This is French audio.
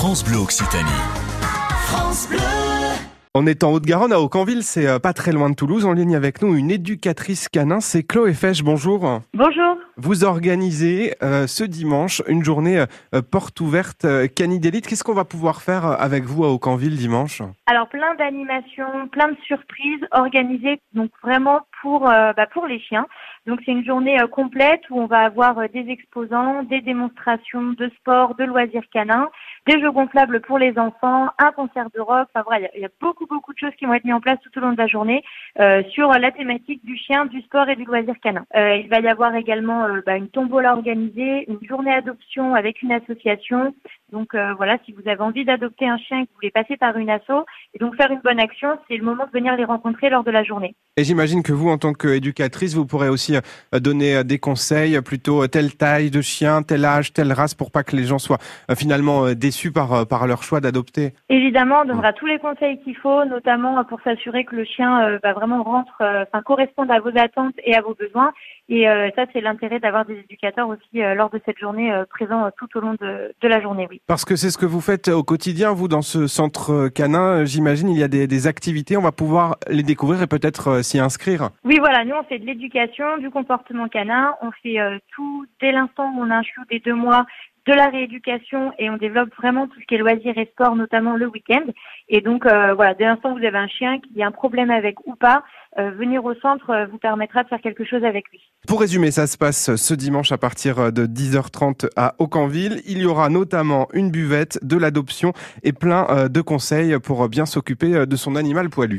France Bleu Occitanie. France Bleu. On est en Haute-Garonne, à Aucanville, c'est euh, pas très loin de Toulouse. En ligne avec nous, une éducatrice canin, c'est Chloé Fesch. Bonjour. Bonjour. Vous organisez euh, ce dimanche une journée euh, porte ouverte euh, Canidélite. Qu'est-ce qu'on va pouvoir faire euh, avec vous à Aucanville dimanche? Alors plein d'animations, plein de surprises organisées donc vraiment pour euh, bah, pour les chiens. Donc c'est une journée euh, complète où on va avoir euh, des exposants, des démonstrations de sport, de loisirs canins, des jeux gonflables pour les enfants, un concert de rock. Enfin voilà, il y y, a beaucoup beaucoup de choses qui vont être mises en place tout au long de la journée euh, sur la thématique du chien, du sport et du loisir canin. Euh, il va y avoir également euh, bah, une tombola organisée, une journée adoption avec une association. Donc euh, voilà, si vous avez envie d'adopter un chien et que vous voulez passer par une asso et donc faire une bonne action, c'est le moment de venir les rencontrer lors de la journée. Et j'imagine que vous, en tant qu'éducatrice, vous pourrez aussi euh, donner euh, des conseils, plutôt telle taille de chien, tel âge, telle race, pour pas que les gens soient finalement déçus par, par leur choix d'adopter. Évidemment, on donnera tous les conseils qu'il faut, notamment pour s'assurer que le chien va vraiment rentre, enfin corresponde à vos attentes et à vos besoins. Et ça, c'est l'intérêt d'avoir des éducateurs aussi lors de cette journée présents tout au long de, de la journée. Oui. Parce que c'est ce que vous faites au quotidien, vous, dans ce centre euh, canin. euh, J'imagine il y a des, activités, on va pouvoir les découvrir et peut-être euh, s'y inscrire. Oui, voilà, nous on fait de l'éducation, du comportement canin, on fait tout dès l'instant où on a un chiot des deux mois, de la rééducation et on développe vraiment tout ce qui est loisirs et sport, notamment le week-end. Et donc voilà, dès l'instant où vous avez un chien qui a un problème avec ou pas, venir au centre euh, vous permettra de faire quelque chose avec lui. Pour résumer, ça se passe ce dimanche à partir de 10h30 à Aucanville. Il y aura notamment une buvette, de l'adoption et plein euh, de conseils pour bien s'occuper euh, de son animal poilu.